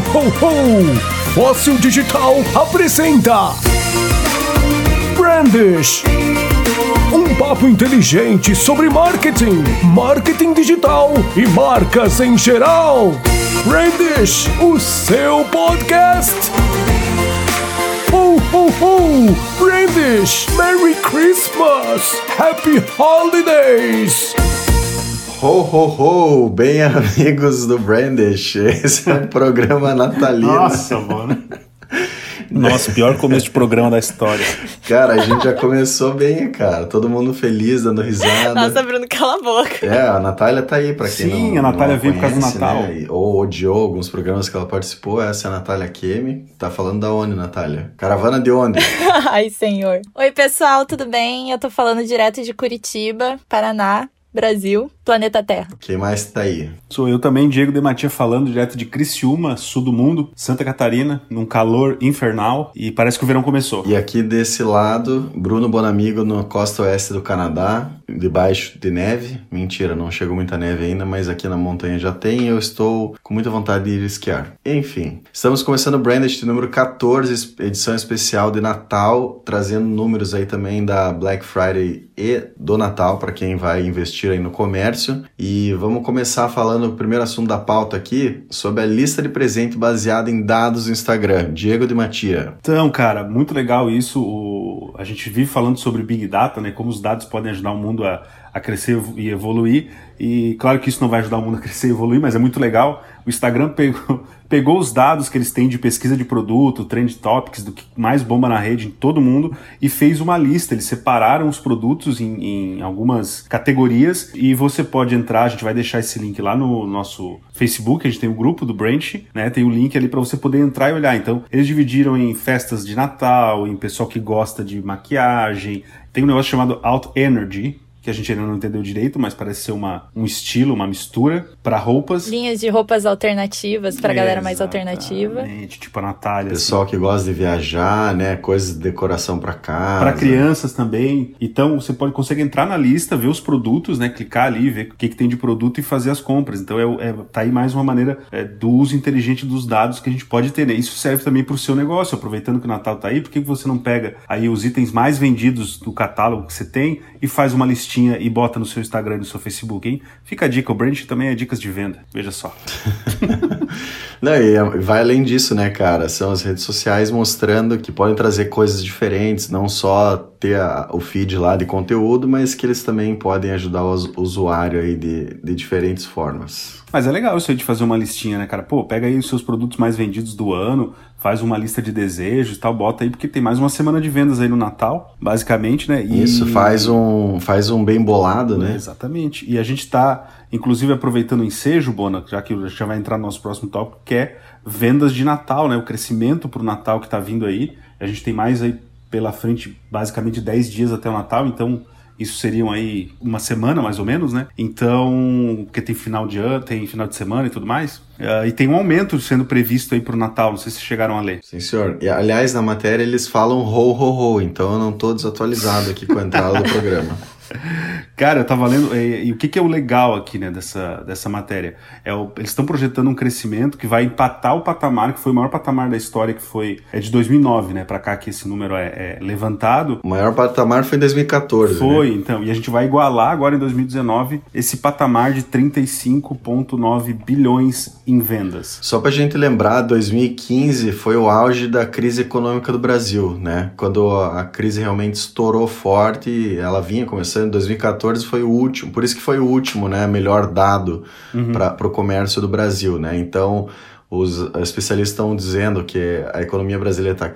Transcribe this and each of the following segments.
ho, ho! Fóssil Digital apresenta Brandish um papo inteligente sobre marketing, marketing digital e marcas em geral. Brandish, o seu podcast. Ho, ho, ho! Brandish, Merry Christmas! Happy Holidays! Ho, ho, ho! Bem, amigos do Brandish, esse é o programa natalino. Nossa, mano. Nossa, pior começo de programa da história. Cara, a gente já começou bem, cara. Todo mundo feliz, dando risada. Nossa, Bruno, cala a boca. É, a Natália tá aí, pra quem Sim, não a Natália não veio por causa do conhece, Natal. Né? Ou odiou alguns programas que ela participou. Essa é a Natália Kemi. Tá falando da onde, Natália? Caravana de onde? Ai, senhor. Oi, pessoal, tudo bem? Eu tô falando direto de Curitiba, Paraná, Brasil, planeta Terra. Quem mais tá aí? Sou eu também, Diego de Matia, falando direto de Criciúma, sul do mundo, Santa Catarina, num calor infernal e parece que o verão começou. E aqui desse lado, Bruno Bonamigo, na costa oeste do Canadá, debaixo de neve. Mentira, não chegou muita neve ainda, mas aqui na montanha já tem e eu estou com muita vontade de ir esquiar. Enfim, estamos começando o Branded número 14, edição especial de Natal, trazendo números aí também da Black Friday e do Natal para quem vai investir aí no comércio. E vamos começar falando o primeiro assunto da pauta aqui, sobre a lista de presente baseada em dados do Instagram. Diego de Matia. Então, cara, muito legal isso. O... A gente vive falando sobre Big Data, né? Como os dados podem ajudar o mundo a, a crescer e evoluir. E claro que isso não vai ajudar o mundo a crescer e evoluir, mas é muito legal. O Instagram pegou, pegou os dados que eles têm de pesquisa de produto, trend topics, do que mais bomba na rede em todo mundo, e fez uma lista. Eles separaram os produtos em, em algumas categorias e você pode entrar. A gente vai deixar esse link lá no nosso Facebook. A gente tem o grupo do Branch, né? Tem o link ali para você poder entrar e olhar. Então, eles dividiram em festas de Natal, em pessoal que gosta de maquiagem. Tem um negócio chamado Out Energy, que a gente ainda não entendeu direito, mas parece ser uma, um estilo, uma mistura para roupas. Linhas de roupas alternativas pra galera mais alternativa. Tipo a Natália. Pessoal assim. que gosta de viajar, né? Coisas de decoração para casa. Para crianças também. Então você pode consegue entrar na lista, ver os produtos, né? Clicar ali, ver o que, que tem de produto e fazer as compras. Então é, é tá aí mais uma maneira é, do uso inteligente dos dados que a gente pode ter. Né? Isso serve também para o seu negócio. Aproveitando que o Natal tá aí, por que você não pega aí os itens mais vendidos do catálogo que você tem e faz uma listinha e bota no seu Instagram e no seu Facebook, hein? Fica a dica, o brand também é dicas de venda. Veja só. Não, e vai além disso, né, cara? São as redes sociais mostrando que podem trazer coisas diferentes, não só ter a, o feed lá de conteúdo, mas que eles também podem ajudar o usuário aí de, de diferentes formas. Mas é legal isso aí de fazer uma listinha, né, cara? Pô, pega aí os seus produtos mais vendidos do ano, faz uma lista de desejos e tal, bota aí, porque tem mais uma semana de vendas aí no Natal, basicamente, né? E... Isso, faz um, faz um bem bolado, né? É, exatamente. E a gente tá, inclusive, aproveitando o ensejo, Bona, já que já vai entrar no nosso próximo tópico, que é vendas de Natal, né? O crescimento pro Natal que tá vindo aí. A gente tem mais aí pela frente, basicamente 10 dias até o Natal, então isso seriam aí uma semana mais ou menos, né? Então, porque tem final de ano, tem final de semana e tudo mais. Uh, e tem um aumento sendo previsto aí pro Natal, não sei se chegaram a ler. Sim, senhor. E, aliás, na matéria eles falam ho, ho, ho, então eu não tô desatualizado aqui com a entrada do programa. Cara, eu tava lendo. E, e, o que, que é o legal aqui, né, dessa, dessa matéria? É o, eles estão projetando um crescimento que vai empatar o patamar, que foi o maior patamar da história, que foi. É de 2009, né? Pra cá que esse número é, é levantado. O maior patamar foi em 2014. Foi, né? então. E a gente vai igualar agora em 2019 esse patamar de 35,9 bilhões em vendas. Só pra gente lembrar, 2015 foi o auge da crise econômica do Brasil, né? Quando a crise realmente estourou forte, ela vinha começando em 2014 foi o último, por isso que foi o último, né, melhor dado uhum. para o comércio do Brasil, né? Então os especialistas estão dizendo que a economia brasileira está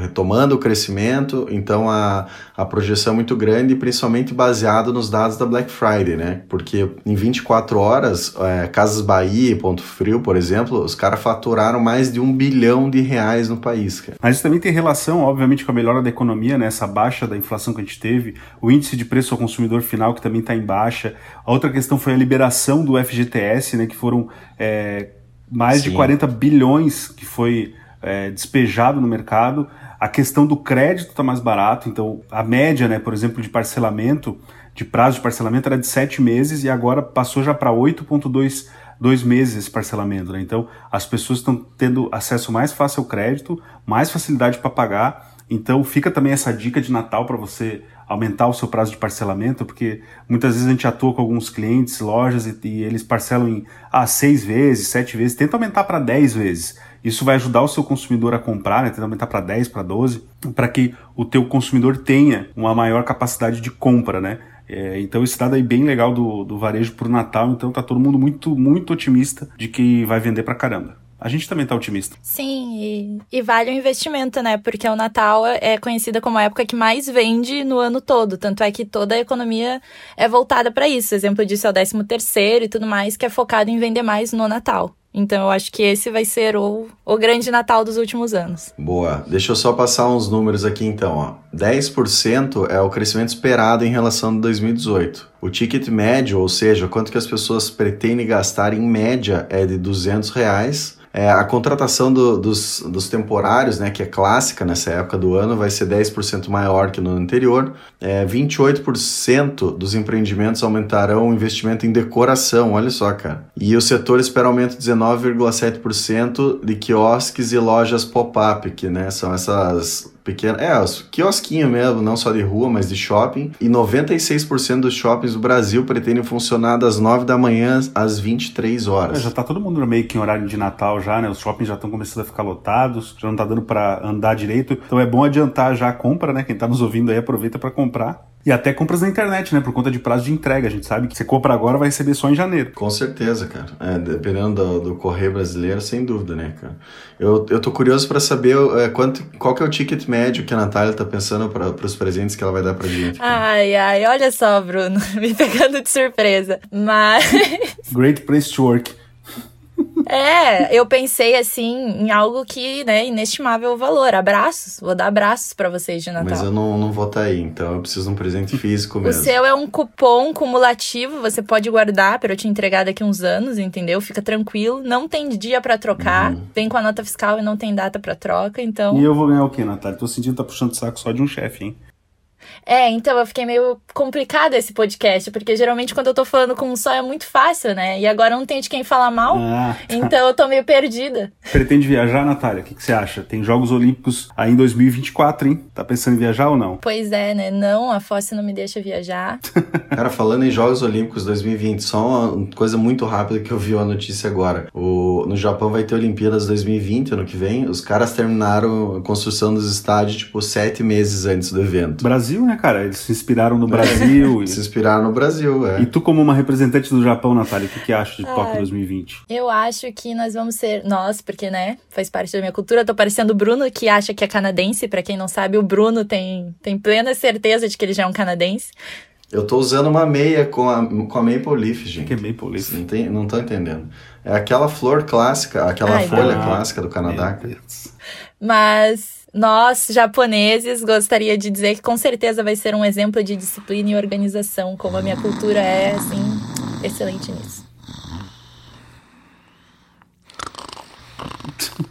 retomando o crescimento, então a, a projeção é muito grande, principalmente baseado nos dados da Black Friday, né? Porque em 24 horas, é, Casas Bahia e Ponto Frio, por exemplo, os caras faturaram mais de um bilhão de reais no país. Cara. Mas isso também tem relação, obviamente, com a melhora da economia, né? Essa baixa da inflação que a gente teve, o índice de preço ao consumidor final que também está em baixa. A outra questão foi a liberação do FGTS, né? Que foram é, mais Sim. de 40 bilhões que foi é, despejado no mercado. A questão do crédito está mais barato, então a média, né, por exemplo, de parcelamento, de prazo de parcelamento era de 7 meses e agora passou já para 8,2 dois meses esse parcelamento. Né? Então, as pessoas estão tendo acesso mais fácil ao crédito, mais facilidade para pagar. Então, fica também essa dica de Natal para você aumentar o seu prazo de parcelamento, porque muitas vezes a gente atua com alguns clientes, lojas, e, e eles parcelam em ah, seis vezes, sete vezes, tenta aumentar para dez vezes. Isso vai ajudar o seu consumidor a comprar, né? tenta aumentar para 10, para 12, para que o teu consumidor tenha uma maior capacidade de compra, né? É, então esse dado aí bem legal do, do varejo para o Natal, então tá todo mundo muito, muito otimista de que vai vender para caramba. A gente também tá otimista. Sim, e, e, vale o investimento, né? Porque o Natal é conhecida como a época que mais vende no ano todo. Tanto é que toda a economia é voltada para isso. Exemplo disso é o 13 terceiro e tudo mais, que é focado em vender mais no Natal. Então eu acho que esse vai ser o, o grande Natal dos últimos anos. Boa. Deixa eu só passar uns números aqui então. Ó. 10% é o crescimento esperado em relação a 2018. O ticket médio, ou seja, quanto que as pessoas pretendem gastar em média, é de 200 reais é, a contratação do, dos, dos temporários, né, que é clássica nessa época do ano, vai ser 10% maior que no ano anterior. É, 28% dos empreendimentos aumentarão o investimento em decoração, olha só, cara. E o setor espera aumento de 19,7% de quiosques e lojas pop-up, que né, são essas pequena. É, os quiosquinhos mesmo, não só de rua, mas de shopping. E 96% dos shoppings do Brasil pretendem funcionar das 9 da manhã às 23 horas. É, já tá todo mundo meio que em horário de Natal já, né? Os shoppings já estão começando a ficar lotados, já não tá dando para andar direito. Então é bom adiantar já a compra, né? Quem tá nos ouvindo aí aproveita para comprar. E até compras na internet, né? Por conta de prazo de entrega. A gente sabe que você compra agora vai receber só em janeiro. Com certeza, cara. É, dependendo do, do, correio brasileiro, sem dúvida, né, cara? Eu, eu tô curioso para saber é, quanto, qual que é o ticket médio que a Natália tá pensando para os presentes que ela vai dar pra gente. Cara. Ai, ai, olha só, Bruno. Me pegando de surpresa. Mas. Great place to work. É, eu pensei assim em algo que, né, inestimável valor. Abraços. Vou dar abraços para vocês de Natal. Mas eu não, não vou estar tá aí, então eu preciso de um presente físico mesmo. O seu é um cupom cumulativo, você pode guardar para eu te entregar daqui uns anos, entendeu? Fica tranquilo. Não tem dia para trocar. Uhum. Vem com a nota fiscal e não tem data para troca, então. E eu vou ganhar o quê, Natália? Tô sentindo que tá puxando o saco só de um chefe, hein? É, então eu fiquei meio complicado esse podcast, porque geralmente quando eu tô falando com um só é muito fácil, né? E agora não tem de quem falar mal, ah, tá. então eu tô meio perdida. Pretende viajar, Natália? O que, que, você acha? Tem Jogos Olímpicos aí em 2024, hein? Tá pensando em viajar ou não? Pois é, né? Não, a Fosse não me deixa viajar. Cara, falando em Jogos Olímpicos 2020, só uma coisa muito rápida que eu vi a notícia agora. O, no Japão vai ter Olimpíadas 2020, ano que vem. Os caras terminaram a construção dos estádios, tipo, sete meses antes do evento. Brasil, né, cara? Eles se inspiraram no Brasil. e... Se inspiraram no Brasil, é. E tu, como uma representante do Japão, Natália, o que, que acha de Tóquio 2020? Eu acho que nós vamos ser, nós, porque, né, faz parte da minha cultura, tô parecendo o Bruno, que acha que é canadense. Para quem não sabe, o Bruno tem, tem plena certeza de que ele já é um canadense. Eu tô usando uma meia com a, com a Maple Leaf, gente. que é Maple Leaf? Não, tem, não tô entendendo. É aquela flor clássica, aquela Ai, folha não. clássica do Canadá. Mas nós, japoneses, gostaria de dizer que com certeza vai ser um exemplo de disciplina e organização, como a minha cultura é, assim, excelente nisso.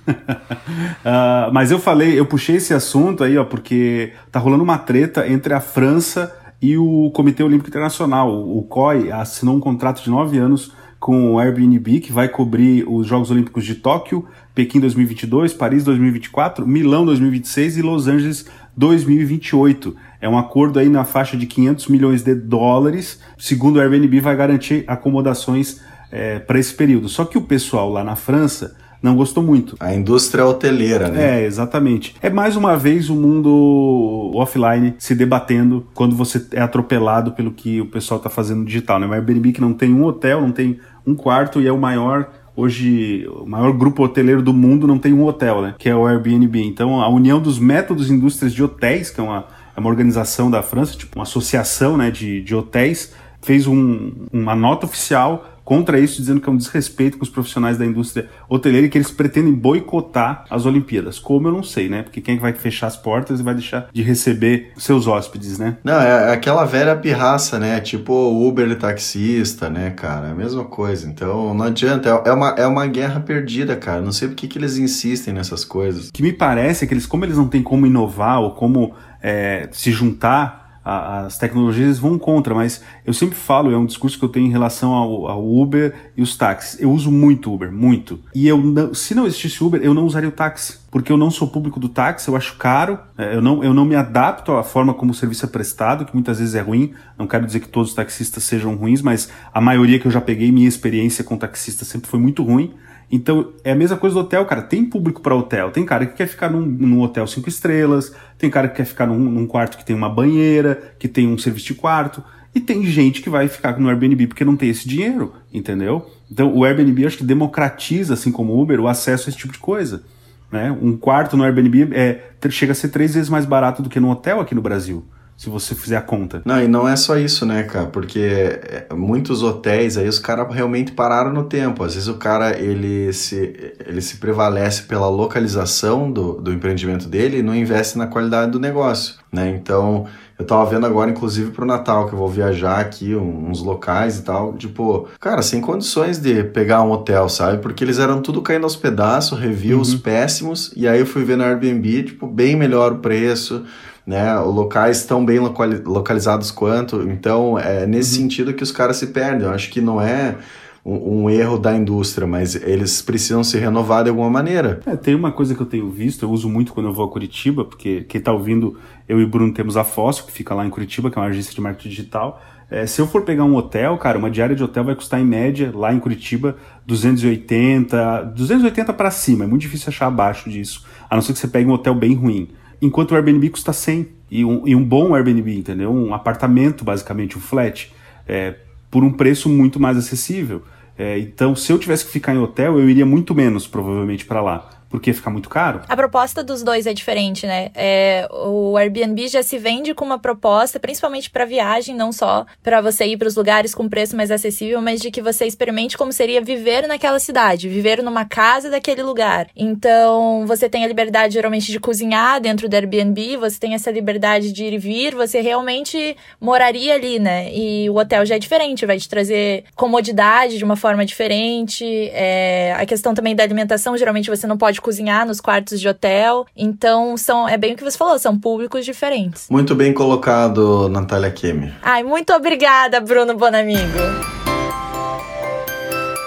uh, mas eu falei, eu puxei esse assunto aí, ó, porque tá rolando uma treta entre a França e o Comitê Olímpico Internacional. O COI assinou um contrato de nove anos com o Airbnb, que vai cobrir os Jogos Olímpicos de Tóquio, Pequim 2022, Paris 2024, Milão 2026 e Los Angeles 2028. É um acordo aí na faixa de 500 milhões de dólares. Segundo o Airbnb, vai garantir acomodações é, para esse período. Só que o pessoal lá na França não gostou muito. A indústria hoteleira, né? É, exatamente. É mais uma vez o mundo offline se debatendo quando você é atropelado pelo que o pessoal está fazendo digital, né? O Airbnb que não tem um hotel, não tem um quarto e é o maior hoje o maior grupo hoteleiro do mundo não tem um hotel, né? Que é o Airbnb. Então a união dos métodos e indústrias de hotéis, que é uma, é uma organização da França, tipo uma associação né, de, de hotéis, fez um, uma nota oficial contra isso, dizendo que é um desrespeito com os profissionais da indústria hoteleira e que eles pretendem boicotar as Olimpíadas. Como eu não sei, né? Porque quem é que vai fechar as portas e vai deixar de receber seus hóspedes, né? Não, é aquela velha pirraça, né? Tipo Uber taxista, né, cara? É a mesma coisa. Então não adianta. É uma, é uma guerra perdida, cara. Não sei por que, que eles insistem nessas coisas. O que me parece é que eles, como eles não têm como inovar ou como é, se juntar a, as tecnologias vão contra, mas eu sempre falo, é um discurso que eu tenho em relação ao, ao Uber e os táxis. Eu uso muito Uber, muito. E eu não, se não existisse Uber, eu não usaria o táxi, porque eu não sou público do táxi, eu acho caro, é, eu não, eu não me adapto à forma como o serviço é prestado, que muitas vezes é ruim. Não quero dizer que todos os taxistas sejam ruins, mas a maioria que eu já peguei, minha experiência com taxista sempre foi muito ruim. Então, é a mesma coisa do hotel, cara. Tem público para hotel. Tem cara que quer ficar num, num, hotel cinco estrelas, tem cara que quer ficar num, num, quarto que tem uma banheira, que tem um serviço de quarto. E tem gente que vai ficar no Airbnb porque não tem esse dinheiro, entendeu? Então, o Airbnb acho que democratiza, assim como o Uber, o acesso a esse tipo de coisa. Né? Um quarto no Airbnb é, chega a ser três vezes mais barato do que no hotel aqui no Brasil se você fizer a conta. Não, e não é só isso, né, cara? Porque é, muitos hotéis aí os caras realmente pararam no tempo. Às vezes o cara ele se, ele se prevalece pela localização do, do empreendimento dele e não investe na qualidade do negócio, né? Então, eu tava vendo agora, inclusive, pro Natal, que eu vou viajar aqui, uns locais e tal. Tipo, cara, sem condições de pegar um hotel, sabe? Porque eles eram tudo caindo aos pedaços, reviews uhum. péssimos. E aí eu fui ver no Airbnb, tipo, bem melhor o preço né? Os locais estão bem localizados quanto, então é nesse uhum. sentido que os caras se perdem. Eu acho que não é um, um, erro da indústria, mas eles precisam se renovar de alguma maneira. É, tem uma coisa que eu tenho visto, eu uso muito quando eu vou a Curitiba, porque quem está ouvindo, eu e o Bruno temos a Fóssil, que fica lá em Curitiba, que é uma agência de marketing digital. É, se eu for pegar um hotel, cara, uma diária de hotel vai custar em média, lá em Curitiba, 280, 280 para cima. É muito difícil achar abaixo disso, a não ser que você pegue um hotel bem ruim enquanto o Airbnb custa 100. E um, e um bom Airbnb, entendeu? Um apartamento, basicamente, um flat, é, por um preço muito mais acessível. É, então, se eu tivesse que ficar em hotel, eu iria muito menos, provavelmente, para lá porque fica muito caro. A proposta dos dois é diferente, né? É, o Airbnb já se vende com uma proposta, principalmente para viagem, não só para você ir para os lugares com preço mais acessível, mas de que você experimente como seria viver naquela cidade, viver numa casa daquele lugar. Então, você tem a liberdade geralmente de cozinhar dentro do Airbnb, você tem essa liberdade de ir e vir, você realmente moraria ali, né? E o hotel já é diferente, vai te trazer comodidade de uma forma diferente. É, a questão também da alimentação, geralmente você não pode cozinhar nos quartos de hotel. Então, são, é bem o que você falou, são públicos diferentes. Muito bem colocado, Natália Kemi. Ai, muito obrigada, Bruno Bonamigo.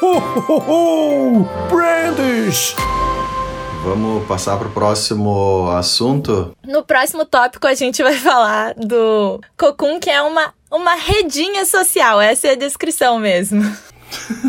Oh, oh, Brandish! Vamos passar para o próximo assunto? No próximo tópico a gente vai falar do Cocum, que é uma, uma redinha social. Essa é a descrição mesmo.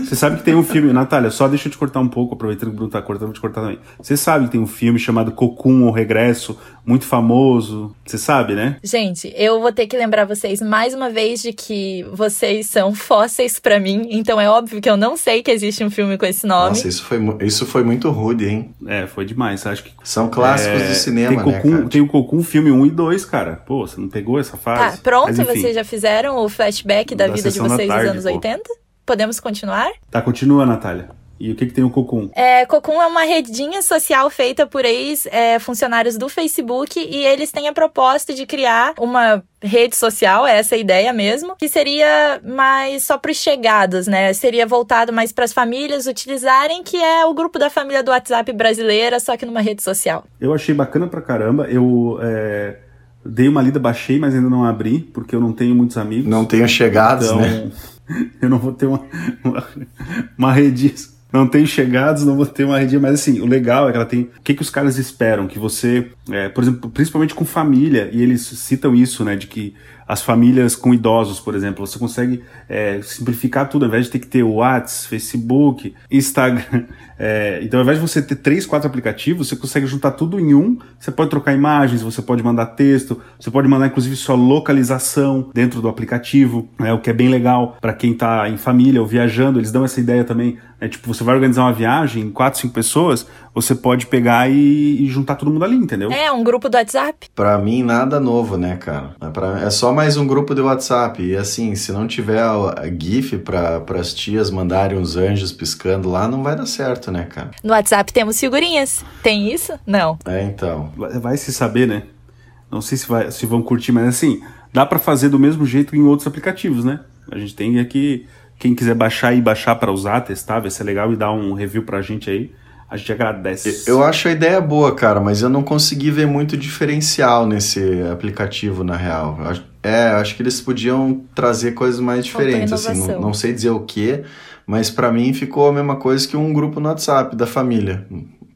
Você sabe que tem um filme, Natália, só deixa eu te cortar um pouco, aproveitando que o Bruno tá cortando, vou te cortar também. Você sabe que tem um filme chamado Cocum ou Regresso, muito famoso. Você sabe, né? Gente, eu vou ter que lembrar vocês mais uma vez de que vocês são fósseis para mim, então é óbvio que eu não sei que existe um filme com esse nome. Nossa, isso foi, isso foi muito rude, hein? É, foi demais. Acho que. São clássicos é, do cinema, tem né, Cocum, né? Tem o Cocum filme 1 e 2, cara. Pô, você não pegou essa fase? Tá, pronto, Mas, vocês já fizeram o flashback da, da vida de vocês tarde, nos anos pô. 80? Podemos continuar? Tá, continua, Natália. E o que, que tem o Cocum? É, Cocum é uma redinha social feita por ex-funcionários é, do Facebook e eles têm a proposta de criar uma rede social, é essa a ideia mesmo, que seria mais só para os chegados, né? Seria voltado mais para as famílias utilizarem, que é o grupo da família do WhatsApp brasileira, só que numa rede social. Eu achei bacana pra caramba. Eu. É... Dei uma lida, baixei, mas ainda não abri, porque eu não tenho muitos amigos. Não tenho chegados, então, né? eu não vou ter uma, uma, uma. Não tenho chegados, não vou ter uma rede, mas assim, o legal é que ela tem. O que, que os caras esperam? Que você, é, por exemplo, principalmente com família, e eles citam isso, né? De que as famílias com idosos, por exemplo, você consegue é, simplificar tudo, ao invés de ter que ter WhatsApp, Facebook, Instagram. É, então, ao invés de você ter três, quatro aplicativos, você consegue juntar tudo em um. Você pode trocar imagens, você pode mandar texto, você pode mandar inclusive sua localização dentro do aplicativo, né, o que é bem legal para quem está em família ou viajando. Eles dão essa ideia também. Né, tipo, você vai organizar uma viagem, quatro, cinco pessoas, você pode pegar e, e, juntar todo mundo ali, entendeu? É, um grupo do WhatsApp. Pra mim, nada novo, né, cara? É, pra, é só mais um grupo do WhatsApp. E assim, se não tiver a, a GIF pra, pras tias mandarem uns anjos piscando lá, não vai dar certo, né, cara? No WhatsApp temos figurinhas. Tem isso? Não. É, então. Vai, se saber, né? Não sei se, vai, se vão curtir, mas assim, dá para fazer do mesmo jeito em outros aplicativos, né? A gente tem aqui. Quem quiser baixar e baixar para usar, testar, ver se é legal e dar um review pra gente aí a gente agradece. Eu acho a ideia boa, cara, mas eu não consegui ver muito diferencial nesse aplicativo, na real. É, acho que eles podiam trazer coisas mais diferentes, assim, não, não sei dizer o que, mas pra mim ficou a mesma coisa que um grupo no WhatsApp da família.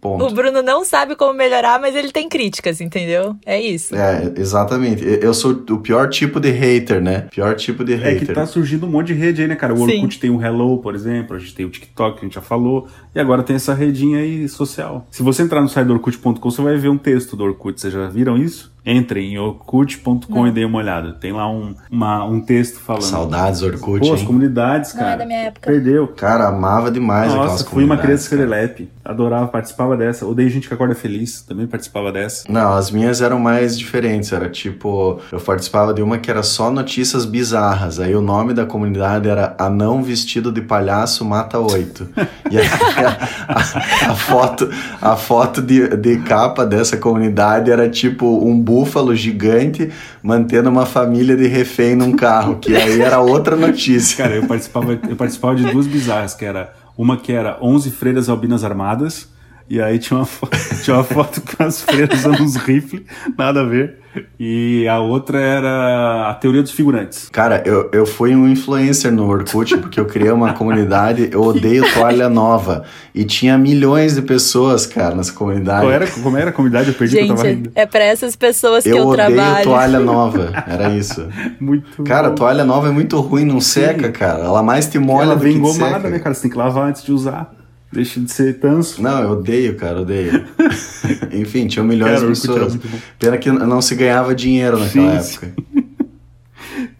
Ponto. O Bruno não sabe como melhorar, mas ele tem críticas, entendeu? É isso. É, exatamente. Eu sou o pior tipo de hater, né? Pior tipo de É hater. que tá surgindo um monte de rede aí, né, cara? O Sim. Orkut tem o Hello, por exemplo, a gente tem o TikTok, que a gente já falou, e agora tem essa redinha aí social. Se você entrar no site do Orkut.com, você vai ver um texto do Orkut. Vocês já viram isso? Entrem em orkut.com e deem uma olhada. Tem lá um, uma- um texto falando. Saudades, Orkut, Pô, as hein? comunidades, Não é cara. da minha época. Perdeu. Cara, amava demais aquelas Nossa, fui uma comunidades, criança cara. serelepe. Adorava, participava dessa. Odeio gente que acorda feliz. Também participava dessa. Não, as minhas eram mais diferentes. Era tipo, eu participava de uma que era só notícias bizarras. Aí o nome da comunidade era Anão Vestido de Palhaço Mata Oito. E aí a, a- a foto, a foto de, de capa dessa comunidade era tipo um búfalo gigante mantendo uma família de refém num carro. Que aí era outra notícia. Cara, eu participava, eu participava de duas bizarras, que era uma que era 11 freiras albinas armadas, e aí tinha uma, fo- tinha uma foto com as freiras usando uns rifles, nada a ver. E a outra era a teoria dos figurantes. Cara, eu, eu fui um influencer no Orkut porque eu criei uma comunidade, eu odeio toalha nova. E tinha milhões de pessoas, cara, nessa comunidade. Qual era, como era a comunidade? Eu perdi que eu tava Gente, rindo. é pra essas pessoas que eu eu, odeio trabalho. toalha nova, era isso. Muito Cara, bom. toalha nova é muito ruim, não seca, cara. Ela mais te molha Ela do vem que te engomada, seca. né, cara? Você tem que lavar antes de usar. Deixa de ser tanso. Não, eu odeio, cara, odeio. Enfim, tinha milhões Cara, o de pessoas. Pena que não se ganhava dinheiro naquela Sim, época.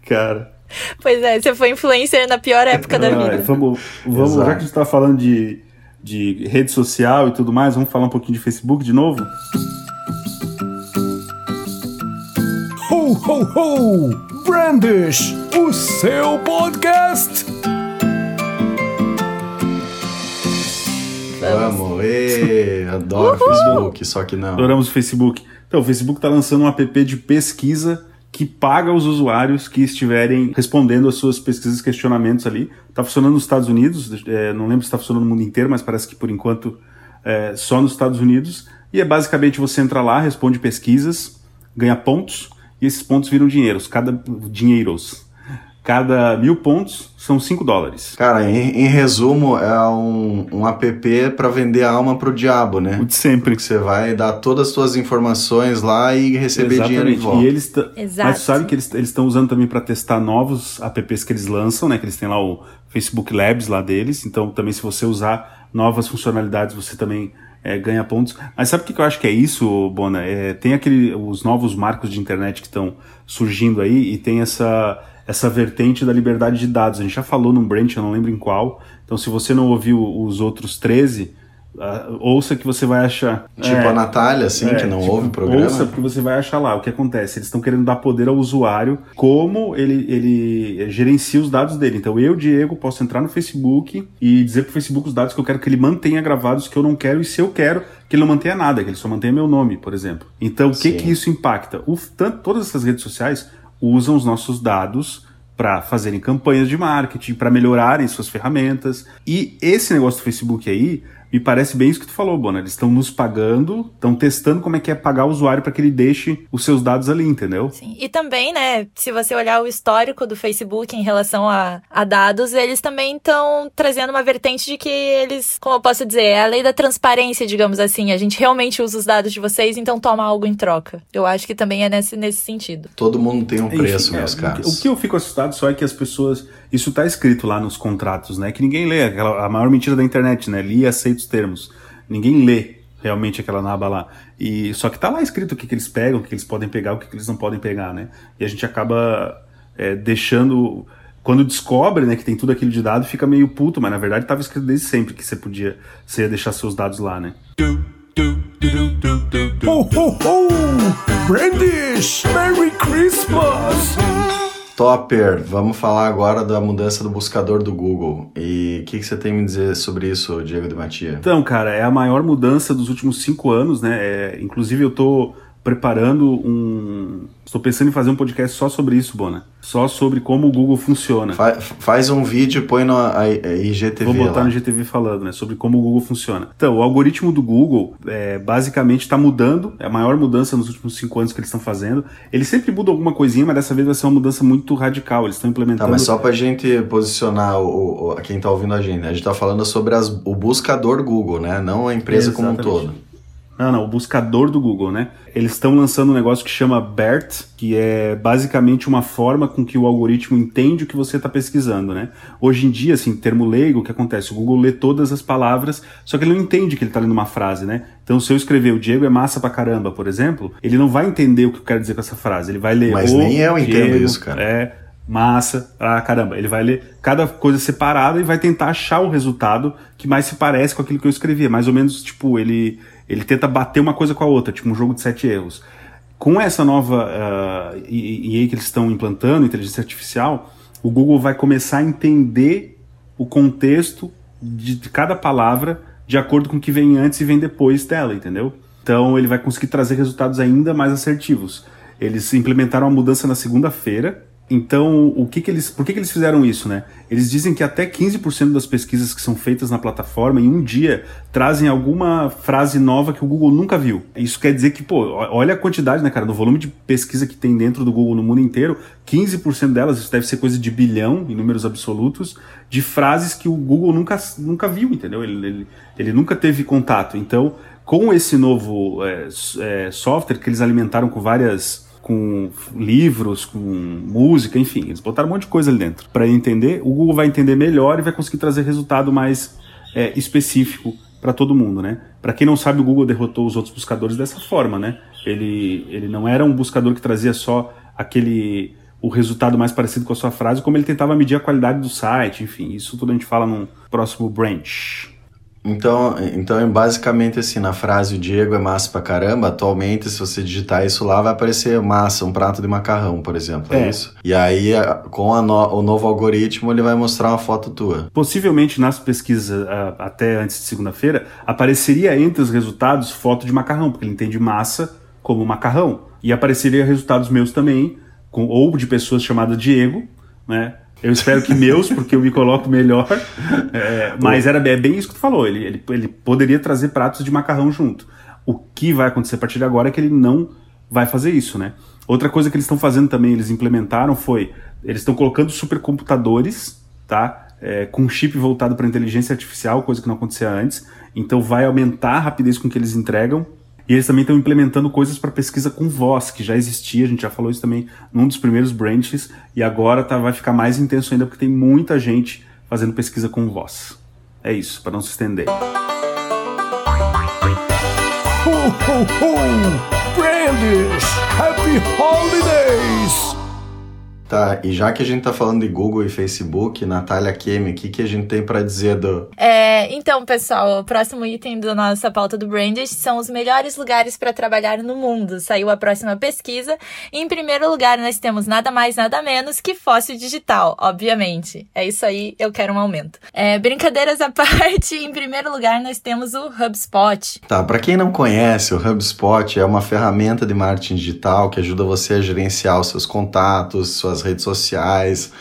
Cara. Pois é, você foi influencer na pior época da vida. Vamos, vamos Exato. já que a gente tá falando de, de rede social e tudo mais, vamos falar um pouquinho de Facebook de novo? Ho, ho, ho! Brandish, o seu podcast! Vamos, ê, adoro Facebook, só que não. Adoramos o Facebook. Então, o Facebook está lançando um app de pesquisa que paga os usuários que estiverem respondendo as suas pesquisas e questionamentos ali. Está funcionando nos Estados Unidos, é, não lembro se está funcionando no mundo inteiro, mas parece que por enquanto é só nos Estados Unidos. E é basicamente você entra lá, responde pesquisas, ganha pontos, e esses pontos viram dinheiros, cada dinheiros. Cada mil pontos são 5 dólares. Cara, em, em resumo, é um, um app pra vender alma pro diabo, né? O de sempre. Que você vai dar todas as suas informações lá e receber dinheiro de volta. E eles Exato. Mas tu sabe que eles estão usando também para testar novos apps que eles lançam, né? Que eles têm lá o Facebook Labs lá deles. Então também se você usar novas funcionalidades, você também é, ganha pontos. Mas sabe o que que eu acho que é isso, Bona? É, tem aquele, os novos marcos de internet que estão surgindo aí e tem essa essa vertente da liberdade de dados. A gente já falou num branch, eu não lembro em qual. Então se você não ouviu os outros 13, ah, ouça que você vai achar. Tipo É, a Natália, assim, que é, não tipo, ouve o programa. Ouça, porque você vai achar lá o que acontece. Eles estão querendo dar poder ao usuário, como ele, ele gerencia os dados dele. Então, eu, Diego, posso entrar no Facebook e dizer pro Facebook os dados que eu quero que ele mantenha gravados, que eu não quero, e se eu quero, que ele não mantenha nada, que ele só mantenha meu nome, por exemplo. Então, o que, que isso impacta? O, tanto, todas essas redes sociais usam os nossos dados para fazerem campanhas de marketing, para melhorarem suas ferramentas. E esse negócio do Facebook aí, me parece bem isso que tu falou, Bona. Eles estão nos pagando, estão testando como é que é pagar o usuário para que ele deixe os seus dados ali, entendeu? Sim. E também, né, se você olhar o histórico do Facebook em relação a, a dados, eles também estão trazendo uma vertente de que eles, como eu posso dizer, é a lei da transparência, digamos assim. A gente realmente usa os dados de vocês, então toma algo em troca. Eu acho que também é nesse, nesse sentido. Todo mundo tem um preço, Enfim, meus é, caros. O que eu fico assustado só é que as pessoas. Isso tá escrito lá nos contratos, né? Que ninguém lê. Aquela, a maior mentira da internet, né? Li e aceita os termos. Ninguém lê realmente aquela naba lá. E, só que tá lá escrito o que, que eles pegam, o que, que eles podem pegar, o que, que eles não podem pegar, né? E a gente acaba é, deixando. Quando descobre né, que tem tudo aquilo de dado, fica meio puto, mas na verdade estava escrito desde sempre que você podia, você ia deixar seus dados lá, né? Ho, ho, ho! Brandish, Merry Christmas! Topper, vamos falar agora da mudança do buscador do Google. E o que, que você tem a me dizer sobre isso, Diego de Matia? Então, cara, é a maior mudança dos últimos cinco anos, né? É, inclusive, eu tô preparando um. Estou pensando em fazer um podcast só sobre isso, Bona. Só sobre como o Google funciona. Fa faz um vídeo e põe no IGTV. Vou botar lá. no IGTV falando, né? Sobre como o Google funciona. Então, o algoritmo do Google é, basicamente está mudando. É a maior mudança nos últimos cinco anos que eles estão fazendo. Eles sempre mudam alguma coisinha, mas dessa vez vai ser uma mudança muito radical. Eles estão implementando. Tá, mas só pra gente posicionar o, o, quem tá ouvindo a gente, né? A gente tá falando sobre as, o buscador Google, né? Não a empresa Exatamente. como um todo. Não, não, o buscador do Google, né? Eles estão lançando um negócio que chama BERT, que é basicamente uma forma com que o algoritmo entende o que você está pesquisando, né? Hoje em dia, assim, termo leigo, o que acontece? O Google lê todas as palavras, só que ele não entende que ele está lendo uma frase, né? Então, se eu escrever o Diego é massa pra caramba, por exemplo, ele não vai entender o que eu quero dizer com essa frase. Ele vai ler Mas o nem eu Diego entendo isso, cara. É massa, ah, caramba. Ele vai ler cada coisa separada e vai tentar achar o resultado que mais se parece com aquilo que eu escrevi. Mais ou menos, tipo, ele ele tenta bater uma coisa com a outra, tipo um jogo de sete erros. Com essa nova uh, que eles estão implantando, inteligência artificial, o Google vai começar a entender o contexto de, de cada palavra de acordo com o que vem antes e vem depois dela, entendeu? Então ele vai conseguir trazer resultados ainda mais assertivos. Eles implementaram a mudança na segunda-feira, então, o que, que eles, por que, que eles fizeram isso, né? Eles dizem que até 15% das pesquisas que são feitas na plataforma em um dia trazem alguma frase nova que o Google nunca viu. Isso quer dizer que, pô, olha a quantidade, né, cara, do volume de pesquisa que tem dentro do Google no mundo inteiro, 15% delas, isso deve ser coisa de bilhão em números absolutos, de frases que o Google nunca, nunca viu, entendeu? Ele, ele, ele nunca teve contato. Então, com esse novo é, é, software que eles alimentaram com várias com livros, com música, enfim, eles botaram um monte de coisa ali dentro. Para entender, o Google vai entender melhor e vai conseguir trazer resultado mais é, específico para todo mundo, né? Para quem não sabe, o Google derrotou os outros buscadores dessa forma, né? Ele, ele não era um buscador que trazia só aquele o resultado mais parecido com a sua frase, como ele tentava medir a qualidade do site, enfim, isso tudo a gente fala no próximo branch. Então, então, é basicamente assim, na frase o Diego é massa pra caramba, atualmente, se você digitar isso lá, vai aparecer massa, um prato de macarrão, por exemplo, é, é isso? E aí, com no, o novo algoritmo, ele vai mostrar uma foto tua. Possivelmente, nas pesquisas, até antes de segunda-feira, apareceria entre os resultados foto de macarrão, porque ele entende massa como macarrão. E apareceria resultados meus também, com, ou de pessoas chamadas Diego, né? Eu espero que meus, porque eu me coloco melhor. É, mas era é bem isso que tu falou. Ele, ele, ele poderia trazer pratos de macarrão junto. O que vai acontecer a partir de agora é que ele não vai fazer isso, né? Outra coisa que eles estão fazendo também, eles implementaram foi, eles estão colocando supercomputadores, tá? É, com chip voltado para inteligência artificial, coisa que não acontecia antes. Então vai aumentar a rapidez com que eles entregam e eles também estão implementando coisas para pesquisa com voz, que já existia, a gente já falou isso também num dos primeiros branches, e agora tá, vai ficar mais intenso ainda porque tem muita gente fazendo pesquisa com voz. É isso, para não se estender. Ho, ho, ho! Brandish! Happy Holidays! Tá, e já que a gente tá falando de Google e Facebook, Natália Kemi, o que, que a gente tem para dizer do. É, então, pessoal, o próximo item da nossa pauta do Brandish são os melhores lugares para trabalhar no mundo. Saiu a próxima pesquisa. E em primeiro lugar, nós temos nada mais, nada menos que fóssil digital, obviamente. É isso aí, eu quero um aumento. É, brincadeiras à parte, em primeiro lugar, nós temos o HubSpot. Tá, para quem não conhece, o HubSpot é uma ferramenta de marketing digital que ajuda você a gerenciar os seus contatos, suas suas redes sociais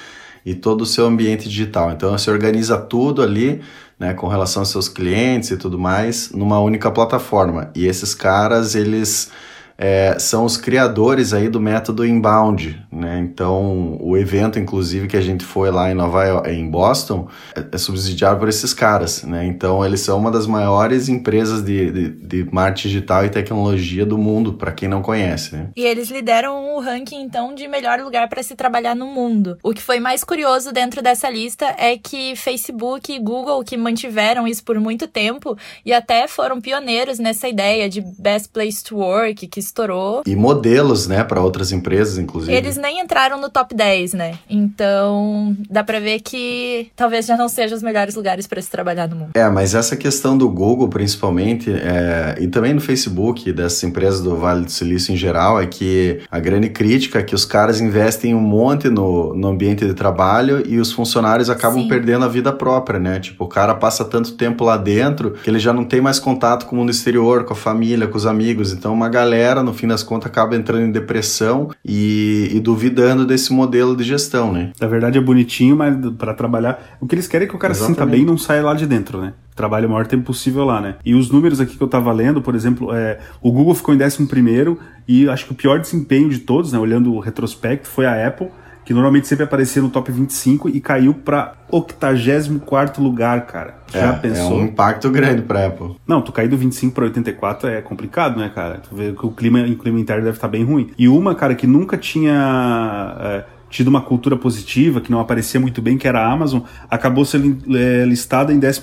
e todo o seu ambiente digital. Então você organiza tudo ali, né, com relação aos seus clientes e tudo mais, numa única plataforma. E esses caras, eles é, são os criadores aí do método inbound, né? Então, o evento, inclusive, que a gente foi lá em Nova York, em Boston, é, é subsidiado por esses caras, né? Então, eles são uma das maiores empresas de, de, de marketing digital e tecnologia do mundo, para quem não conhece, né? E eles lideram o ranking, então, de melhor lugar para se trabalhar no mundo. O que foi mais curioso dentro dessa lista é que Facebook e Google, que mantiveram isso por muito tempo e até foram pioneiros nessa ideia de best place to work, que estourou. E modelos, né, para outras empresas, inclusive. Eles nem entraram no top 10, né? Então, dá para ver que talvez já não sejam os melhores lugares para se trabalhar no mundo. É, mas essa questão do Google, principalmente, é, e também no Facebook, dessas empresas do Vale do Silício em geral, é que a grande crítica é que os caras investem um monte no, no ambiente de trabalho e os funcionários acabam Sim. perdendo a vida própria, né? Tipo, o cara passa tanto tempo lá dentro que ele já não tem mais contato com o mundo exterior, com a família, com os amigos. Então, uma galera galera, no fim das contas, acaba entrando em depressão e, e duvidando desse modelo de gestão, né? Na verdade é bonitinho, mas para trabalhar. O que eles querem é que o cara Exatamente. se sinta bem e não saia lá de dentro, né? Trabalhe o maior tempo possível lá, né? E os números aqui que eu tava lendo, por exemplo, é, o Google ficou em 11 e acho que o pior desempenho de todos, né? Olhando o retrospecto, foi a Apple que normalmente sempre aparecia no top 25 e caiu para 84 lugar, cara. Já é, pensou? É um impacto grande para Apple. Não, tu cair do 25 para 84 é complicado, né, cara? Tu vê que o clima, o clima interno deve estar bem ruim. E uma, cara, que nunca tinha é, tido uma cultura positiva, que não aparecia muito bem, que era a Amazon, acabou sendo é, listada em 12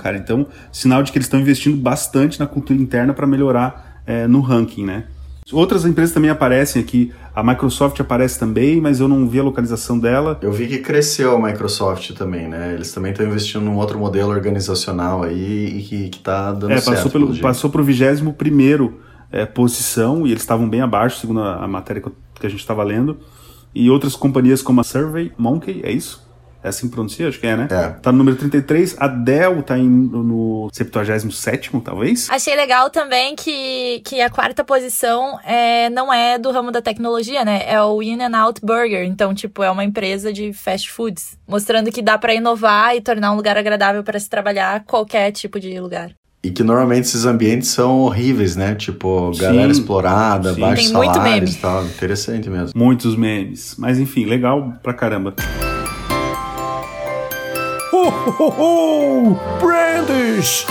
cara. Então, sinal de que eles estão investindo bastante na cultura interna para melhorar é, no ranking, né? Outras empresas também aparecem aqui. A Microsoft aparece também, mas eu não vi a localização dela. Eu vi que cresceu a Microsoft também, né? Eles também estão investindo num outro modelo organizacional aí e que, está dando é, certo. Passou, pelo, passou para o 21 é, posição e eles estavam bem abaixo, segundo a, a matéria que, que a gente estava lendo. E outras companhias como a Survey Monkey, é isso? É assim que pronuncia? Acho que é, né? É. Tá no número 33. A Dell tá em, no 77, talvez. Achei legal também que, que a quarta posição é, não é do ramo da tecnologia, né? É o In and Out Burger. Então, tipo, é uma empresa de fast foods. Mostrando que dá para inovar e tornar um lugar agradável para se trabalhar qualquer tipo de lugar. E que normalmente esses ambientes são horríveis, né? Tipo, galera Sim, explorada, sim. baixos Tem muito salários meme. e tal. Interessante mesmo. Muitos memes. Mas enfim, legal pra caramba. Ho, ho, ho! Brandish!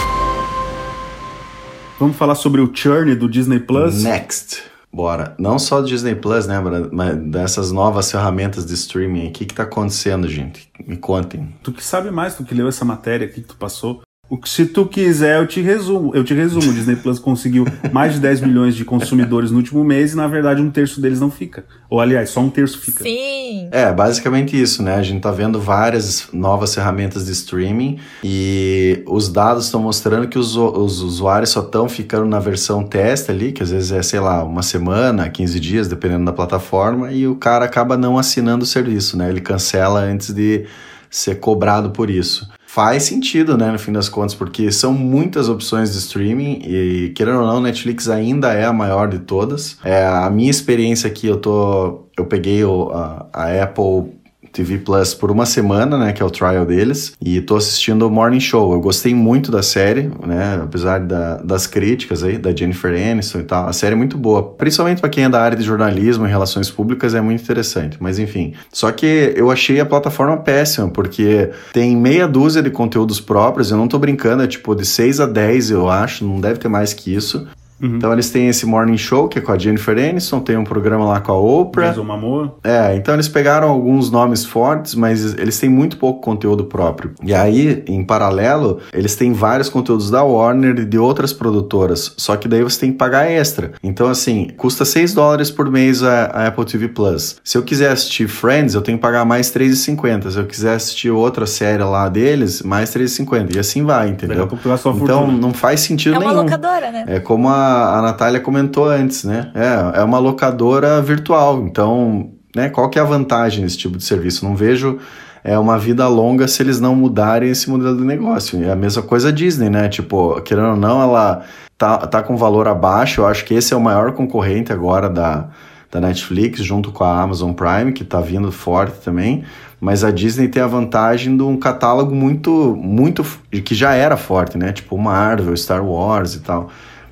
Vamos falar sobre o churn do Disney Plus. Next. Bora. Não só do Disney Plus, né, mas dessas novas ferramentas de streaming. O que que tá acontecendo, gente? Me contem. Tu que sabe mais, tu que leu essa matéria aqui que tu passou. O que se tu quiser, eu te resumo. Eu te resumo. O Disney Plus conseguiu mais de 10 milhões de consumidores no último mês e, na verdade, um terço deles não fica. Ou, aliás, só um terço fica. Sim! É, basicamente isso, né? A gente tá vendo várias novas ferramentas de streaming e os dados estão mostrando que os, os usuários só estão ficando na versão teste ali, que às vezes é, sei lá, uma semana, 15 dias, dependendo da plataforma, e o cara acaba não assinando o serviço, né? Ele cancela antes de ser cobrado por isso. Faz sentido, né, no fim das contas, porque são muitas opções de streaming e, querendo ou não, Netflix ainda é a maior de todas. É, a minha experiência aqui, eu tô... Eu peguei o, a, a Apple TV Plus por uma semana, né, que é o trial deles, e tô assistindo o Morning Show. Eu gostei muito da série, né, apesar da, das críticas aí, da Jennifer Aniston e tal. A série é muito boa, principalmente para quem é da área de jornalismo e relações públicas, é muito interessante. Mas enfim, só que eu achei a plataforma péssima, porque tem meia dúzia de conteúdos próprios, eu não tô brincando, é tipo de 6 a 10, eu acho, não deve ter mais que isso. Uhum. Então eles têm esse Morning Show, que é com a Jennifer Aniston, tem um programa lá com a Oprah. Jason Momoa. É, então eles pegaram alguns nomes fortes, mas eles têm muito pouco conteúdo próprio. E aí, em paralelo, eles têm vários conteúdos da Warner e de outras produtoras, só que daí você tem que pagar extra. Então, assim, custa 6 dólares por mês a, a Apple TV Plus. Se eu quiser assistir Friends, eu tenho que pagar mais 3,50. Se eu quiser assistir outra série lá deles, mais 3,50. E assim vai, entendeu? uma Então, não faz sentido É uma nenhum. locadora, né? É como a, a Natália comentou antes, né? É, é uma locadora virtual. Então, né, qual que é a vantagem desse tipo de serviço? Não vejo é uma vida longa se eles não mudarem esse modelo de negócio. É a mesma coisa a Disney, né? Tipo, querendo ou não, ela tá, tá com valor abaixo. Eu acho que esse é o maior concorrente agora da, da Netflix, junto com a Amazon Prime, que tá vindo forte também. Mas a Disney tem a vantagem de um catálogo muito, muito, que já era forte, né? Tipo Marvel, Star Wars e tal.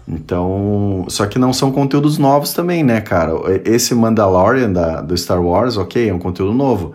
Então, só que não são conteúdos novos também, né, cara? Esse Mandalorian da, do Star Wars, ok, é um conteúdo novo.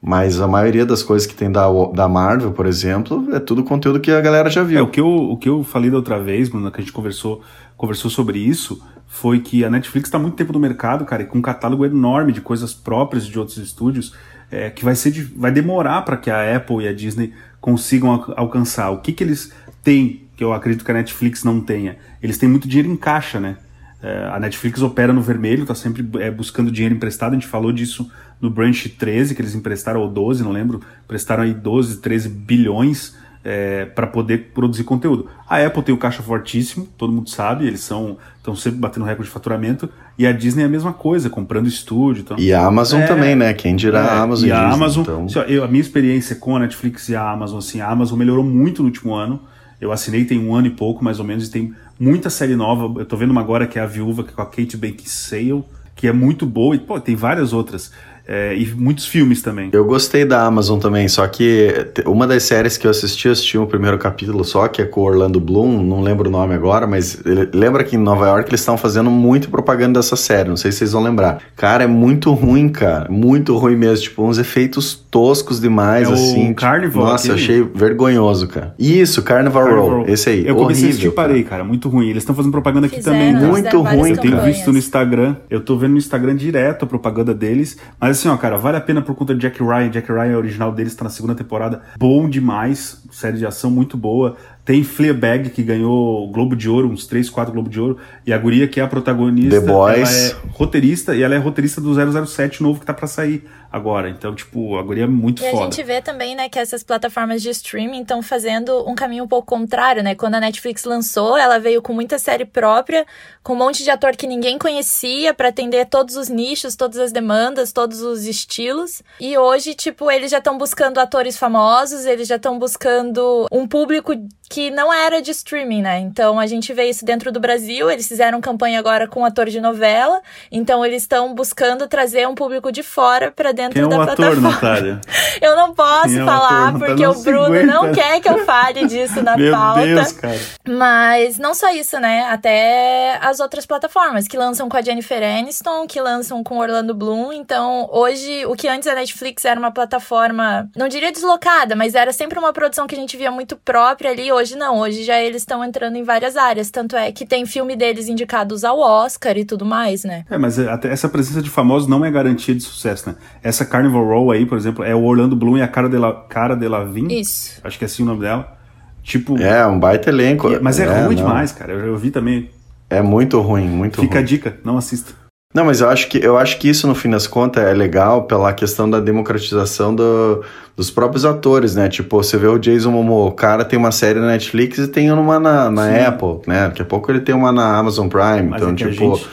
Mas a maioria das coisas que tem da, da Marvel, por exemplo, é tudo conteúdo que a galera já viu. É, o que eu, o que eu falei da outra vez, mano, que a gente conversou, conversou sobre isso, foi que a Netflix está muito tempo no mercado, cara, e com um catálogo enorme de coisas próprias de outros estúdios, é, que vai, ser vai demorar para que a Apple e a Disney consigam al alcançar. O que, que eles têm, que eu acredito que a Netflix não tenha? Eles têm muito dinheiro em caixa, né? É, a Netflix opera no vermelho, tá sempre é, buscando dinheiro emprestado. A gente falou disso no Branch 13, que eles emprestaram, ou 12, não lembro, emprestaram aí 12, 13 bilhões é, para poder produzir conteúdo. A Apple tem o caixa fortíssimo, todo mundo sabe, eles são estão sempre batendo recorde de faturamento, e a Disney é a mesma coisa, comprando estúdio. Então, e a Amazon É, também, né? Quem dirá é, a Amazon e a Disney, Amazon, então... assim, ó, eu, a minha experiência com a Netflix e a Amazon, assim, a Amazon melhorou muito no último ano. Eu assinei tem um ano e pouco, mais ou menos, e tem muita série nova. Eu tô vendo uma agora que é a Viúva, que é com a Kate Beckinsale, que é muito boa, e pô, tem várias outras. É, e muitos filmes também. Eu gostei da Amazon também, só que uma das séries que eu assisti, eu assisti o primeiro capítulo só, que é com o Orlando Bloom, não lembro o nome agora, mas ele, lembra que em Nova York eles estão fazendo muito propaganda dessa série, não sei se vocês vão lembrar. Cara, é muito ruim, cara, muito ruim mesmo, tipo, uns efeitos toscos demais, é assim. O tipo, Carnival. Nossa, aquele... achei vergonhoso, cara. Isso, Carnival, Carnival Row, esse aí. Eu comecei horrível, a assistir e parei, cara, muito ruim. Eles estão fazendo propaganda aqui Fizeram, também. Muito ruim, Eu tenho campanhas. visto no Instagram, eu tô vendo no Instagram direto a propaganda deles. Mas assim, ó, cara, vale a pena por conta de Jack Ryan. Jack Ryan, original deles, tá na segunda temporada. Bom demais, série de ação muito boa. Tem Fleabag, que ganhou Globo de Ouro, uns 3, 4 Globo de Ouro. E a guria, que é a protagonista, The Boys. ela é roteirista, e ela é roteirista do 007 novo que tá pra sair agora. Então, tipo, a guria é muito E a foda. gente vê também, né, que essas plataformas de streaming estão fazendo um caminho um pouco contrário, né? Quando a Netflix lançou, ela veio com muita série própria, com um monte de ator que ninguém conhecia para atender todos os nichos, todas as demandas, todos os estilos. E hoje, tipo, eles já estão buscando atores famosos, eles já estão buscando um público que não era de streaming, né? Então a gente vê isso dentro do Brasil, eles fizeram campanha agora com um ator de novela, então eles estão buscando trazer um público de fora para dentro Quem é da ator, plataforma. Natália? Eu não posso é falar ator? porque o Bruno aguenta. não quer que eu fale disso na Meu pauta. Deus, cara. Mas não só isso, né? Até as outras plataformas que lançam com a Jennifer Aniston, que lançam com Orlando Bloom. Então, hoje, o que antes a Netflix era uma plataforma, não diria deslocada, mas era sempre uma produção que a gente via muito própria ali. Hoje não, hoje já eles estão entrando em várias áreas. Tanto é que tem filme deles indicados ao Oscar e tudo mais, né? É, mas até essa presença de famosos não é garantia de sucesso, né? Essa Carnival Row aí, por exemplo, é o Orlando Bloom e a Cara de La, Cara de Lavigne. Isso. Acho que é assim o nome dela. Tipo. É, um baita elenco. mas é, ruim não. demais, cara. Eu, eu vi também. É muito ruim, muito Fica a ruim. dica, não assista. Não, mas eu acho que eu acho que isso, no fim das contas, é legal pela questão da democratização do- dos próprios atores, né? Tipo, você vê o Jason Momoa, o cara tem uma série na Netflix e tem uma na, na. Apple, né? Daqui a pouco ele tem uma na Amazon Prime. Mas então, é a tipo, gente-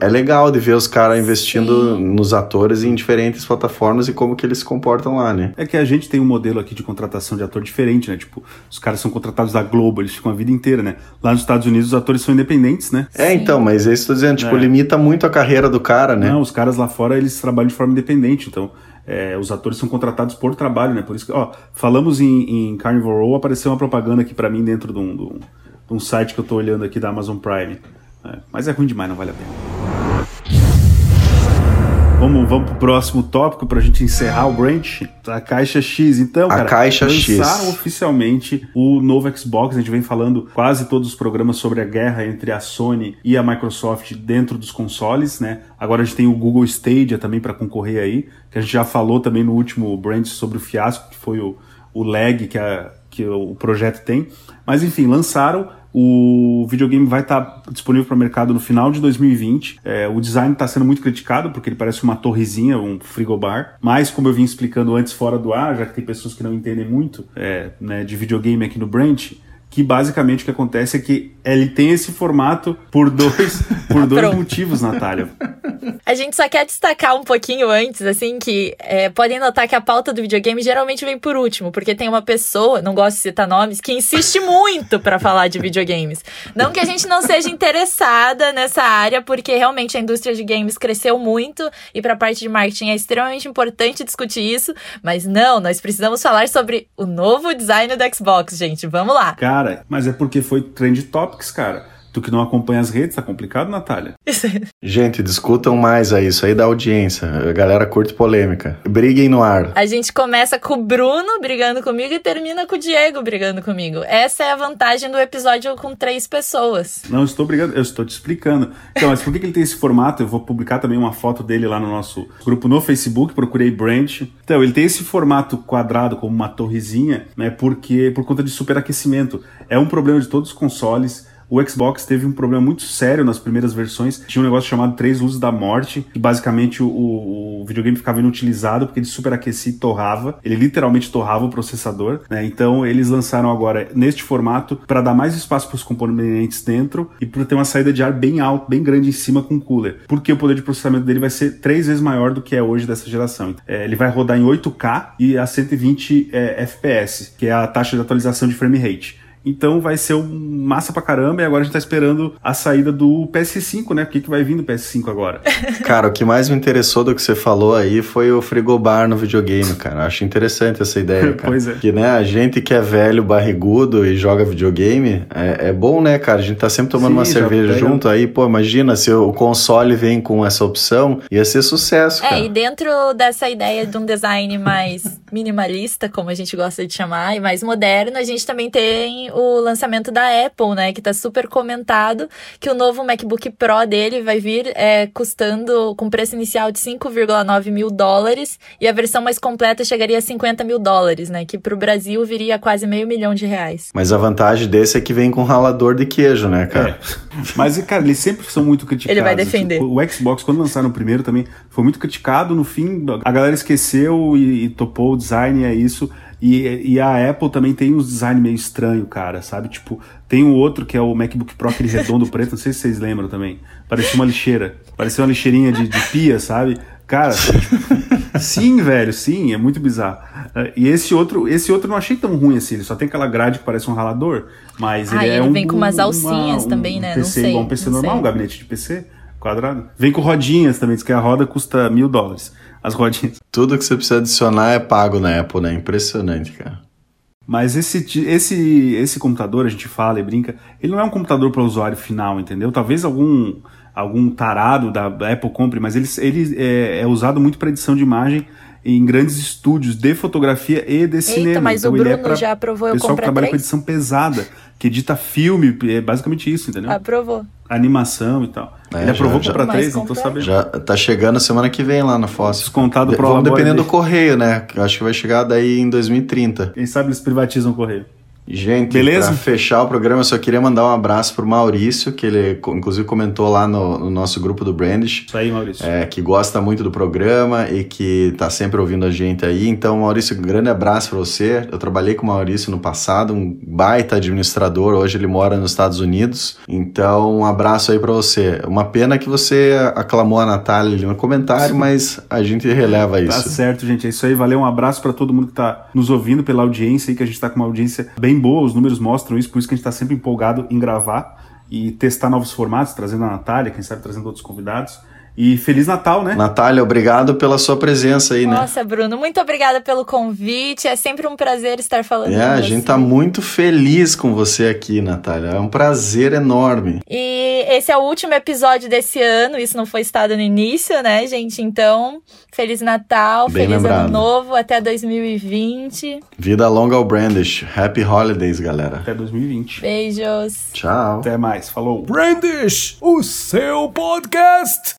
é, é legal de ver os caras investindo Sim. nos atores em diferentes plataformas e como que eles se comportam lá, né? É que a gente tem um modelo aqui de contratação de ator diferente, né? Tipo, os caras são contratados da Globo, eles ficam a vida inteira, né? Lá nos Estados Unidos os atores são independentes, né? É, então, mas é isso que eu tô dizendo, tipo, É. limita muito a carreira do cara, né? Não, os caras lá fora eles trabalham de forma independente, então é, os atores são contratados por trabalho, né? Por isso que, ó, falamos em, em Carnival Row, apareceu uma propaganda aqui pra mim dentro de um, de um- de um site que eu tô olhando aqui da Amazon Prime. É, mas é ruim demais, não vale a pena. Vamos, vamos pro próximo tópico pra gente encerrar o branch. A caixa X. Então, A cara, caixa X. lançaram oficialmente o novo Xbox. A gente vem falando quase todos os programas sobre a guerra entre a Sony e a Microsoft dentro dos consoles, né? Agora a gente tem o Google Stadia também para concorrer aí, que a gente já falou também no último branch sobre o fiasco que foi o, o lag que, a, que o projeto tem. Mas enfim, lançaram. O videogame vai estar disponível para o mercado no final de 2020. É, o design está sendo muito criticado porque ele parece uma torrezinha, um frigobar. Mas, como eu vim explicando antes fora do ar, já que tem pessoas que não entendem muito é, né, de videogame aqui no Branch, que basicamente o que acontece é que ele tem esse formato por dois, por dois motivos, Natália. A gente só quer destacar um pouquinho antes, assim, que é, podem notar que a pauta do videogame geralmente vem por último, porque tem uma pessoa, não gosto de citar nomes, que insiste muito pra falar de videogames. Não que a gente não seja interessada nessa área, porque realmente a indústria de games cresceu muito e pra parte de marketing é extremamente importante discutir isso, mas não, nós precisamos falar sobre o novo design do Xbox, gente. Vamos lá. Cara, mas é porque foi Trend Topics, cara. Tu que não acompanha as redes, tá complicado, Natália? Gente, discutam mais aí, isso aí da audiência. A galera curte polêmica. Briguem no ar. A gente começa com o Bruno brigando comigo e termina com o Diego brigando comigo. Essa é a vantagem do episódio com três pessoas. Não, estou brigando, eu estou te explicando. Então, mas por que, que ele tem esse formato? Eu vou publicar também uma foto dele lá no nosso grupo no Facebook, procurei Branch. Então, ele tem esse formato quadrado, como uma torrezinha, né? Porque por conta de superaquecimento. É um problema de todos os consoles. O Xbox teve um problema muito sério nas primeiras versões. Tinha um negócio chamado Três Luzes da Morte, que basicamente o, o videogame ficava inutilizado porque ele superaquecia e torrava. Ele literalmente torrava o processador. Né? Então eles lançaram agora neste formato para dar mais espaço para os componentes dentro e para ter uma saída de ar bem alta, bem grande em cima com cooler. Porque o poder de processamento dele vai ser três vezes maior do que é hoje dessa geração. É, ele vai rodar em 8K e a 120 é, FPS, que é a taxa de atualização de frame rate. Então vai ser um massa pra caramba. E agora a gente tá esperando a saída do PS5, né? O que, que vai vir do PS5 agora? Cara, o que mais me interessou do que você falou aí foi o frigobar no videogame, cara. Acho interessante essa ideia, cara. pois é. Que, né, a gente que é velho, barrigudo e joga videogame, é, é bom, né, cara? A gente tá sempre tomando Sim, uma cerveja junto aí. Pô, imagina se o console vem com essa opção, ia ser sucesso, cara. É, e dentro dessa ideia de um design mais minimalista, como a gente gosta de chamar, e mais moderno, a gente também tem o lançamento da Apple, né? Que tá super comentado que o novo MacBook Pro dele vai vir é, custando com preço inicial de 5,9 mil dólares e a versão mais completa chegaria a 50 mil dólares, né? Que pro Brasil viria quase meio milhão de reais. Mas a vantagem desse é que vem com ralador de queijo, né, cara? É. Mas, cara, eles sempre são muito criticados. Ele vai defender. Tipo, o Xbox, quando lançaram o primeiro também, foi muito criticado. No fim, a galera esqueceu e, e topou o design, e é isso. E, e a Apple também tem uns design meio estranho, cara, sabe? Tipo, tem o outro que é o MacBook Pro, aquele redondo preto, não sei se vocês lembram também. Parecia uma lixeira. Parecia uma lixeirinha de, de pia, sabe? Cara, tipo, sim, velho, sim, é muito bizarro. E esse outro, esse outro eu não achei tão ruim assim, ele só tem aquela grade que parece um ralador, mas Ah, ele é ele um vem com umas alcinhas uma- também, né? Não PC, sei, igual um PC não normal, sei. um gabinete de PC quadrado. Vem com rodinhas também, diz que a roda custa mil dólares, as rodinhas. Tudo que você precisa adicionar é pago na Apple, né? Impressionante, cara. Mas esse, esse, esse computador, a gente fala e brinca, ele não é um computador para usuário final, entendeu? Talvez algum, algum tarado da Apple compre, mas ele, ele é, é usado muito para edição de imagem em grandes estúdios de fotografia e de cinema. mas o Então ele é Bruno pra já aprovou, eu pessoal que trabalha com edição pesada, que edita filme, é basicamente isso, entendeu? Aprovou. Animação e tal. É, ele aprovou já- Mas três, não tô sabendo. Já tá chegando semana que vem lá na Fóssil. Descontado De- pro Vamos dependendo do dele. correio, né? Eu acho que vai chegar daí em 2030. Quem sabe eles privatizam o correio. Gente, Beleza? pra fechar o programa, eu só queria mandar um abraço pro Maurício, que ele inclusive comentou lá no, no nosso grupo do Brandish. Isso aí, Maurício. é, que gosta muito do programa e que tá sempre ouvindo a gente aí. Então, Maurício, um grande abraço para você. Eu trabalhei com o Maurício no passado, um baita administrador. Hoje ele mora nos Estados Unidos. Então, um abraço aí para você. Uma pena que você aclamou a Natália ali no comentário, mas a gente releva Tá isso. certo, gente. É isso aí. Valeu. Um abraço pra todo mundo que tá nos ouvindo pela audiência aí, que a gente tá com uma audiência bem boa. Os números mostram isso, por isso que a gente tá sempre empolgado em gravar e testar novos formatos, trazendo a Natália, quem sabe trazendo outros convidados. E Feliz Natal, né? Natália, obrigado pela sua presença aí, né? Nossa, Bruno, muito obrigada pelo convite. É sempre um prazer estar falando É, com a você. gente tá muito feliz com você aqui, Natália. É um prazer enorme. E esse é o último episódio desse ano, isso não foi estado no início, né, gente? Então, Feliz Natal, Bem Feliz lembrado. Ano Novo, até 2020. Vida longa ao Brandish. Happy Holidays, galera. Até 2020. Beijos. Tchau. Até mais. Falou. Brandish, o seu podcast.